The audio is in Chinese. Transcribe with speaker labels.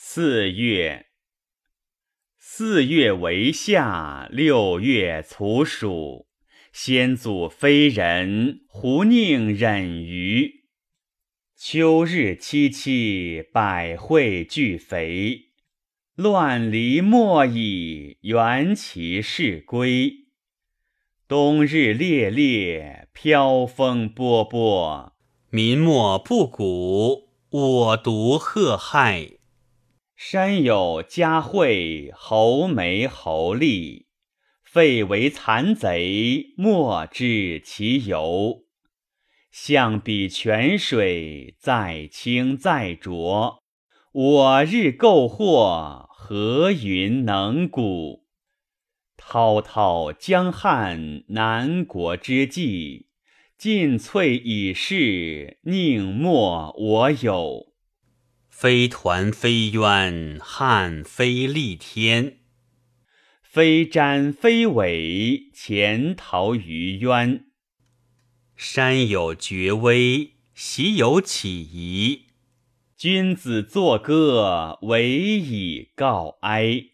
Speaker 1: 四月，四月为夏，六月处暑。先祖非人，胡宁忍于？秋日凄凄，百卉俱肥。乱离莫已，缘其事归。冬日烈烈，飘风波波。
Speaker 2: 民莫不谷，我独贺害。
Speaker 1: 山有嘉惠，侯梅侯利，废为残贼，莫知其由。象比泉水，在清在浊。我日购获，何云能古？滔滔江汉，南国之际，尽瘁已逝，宁莫我有？
Speaker 2: 非团非渊，汉非立天；
Speaker 1: 非瞻非尾，潜逃于渊。
Speaker 2: 山有绝微，习有起疑。
Speaker 1: 君子作歌，惟以告哀。